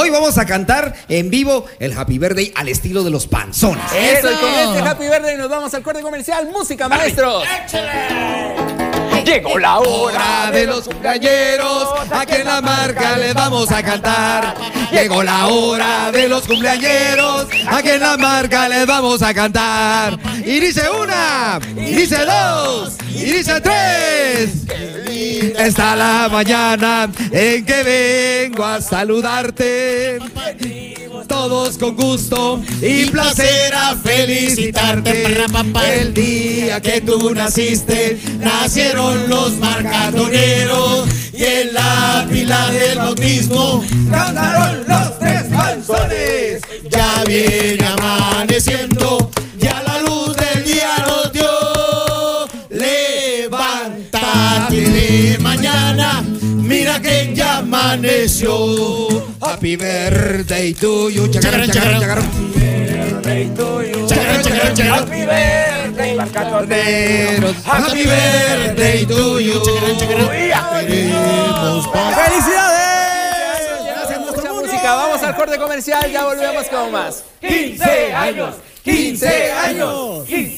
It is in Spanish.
Hoy vamos a cantar en vivo el Happy Birthday al estilo de los panzones. Eso, y con este Happy Birthday nos vamos al corte comercial. Música, maestros. Llegó la hora de los cumpleañeros, a quien la marca le vamos a cantar. Llegó la hora de los cumpleañeros, a quien la marca les vamos a cantar. Y dice una, y dice dos, y dice tres. Está la mañana en que vengo a saludarte. Todos con gusto y placer a felicitarte. El día que tú naciste, nacieron los marcatoneros y en la pila del bautismo cantaron los tres canzones. Ya viene amaneciendo, mira que ya amaneció. Happy birthday to you. Chacarán, chacarán, chacarán. Chacarán, chacarán, chacarán. Happy birthday, Marcatoneros. Happy birthday to you. Queremos paz. ¡Felicidades! Mucha música. Vamos al corte comercial. Ya volvemos con más. 15 años. 15 años.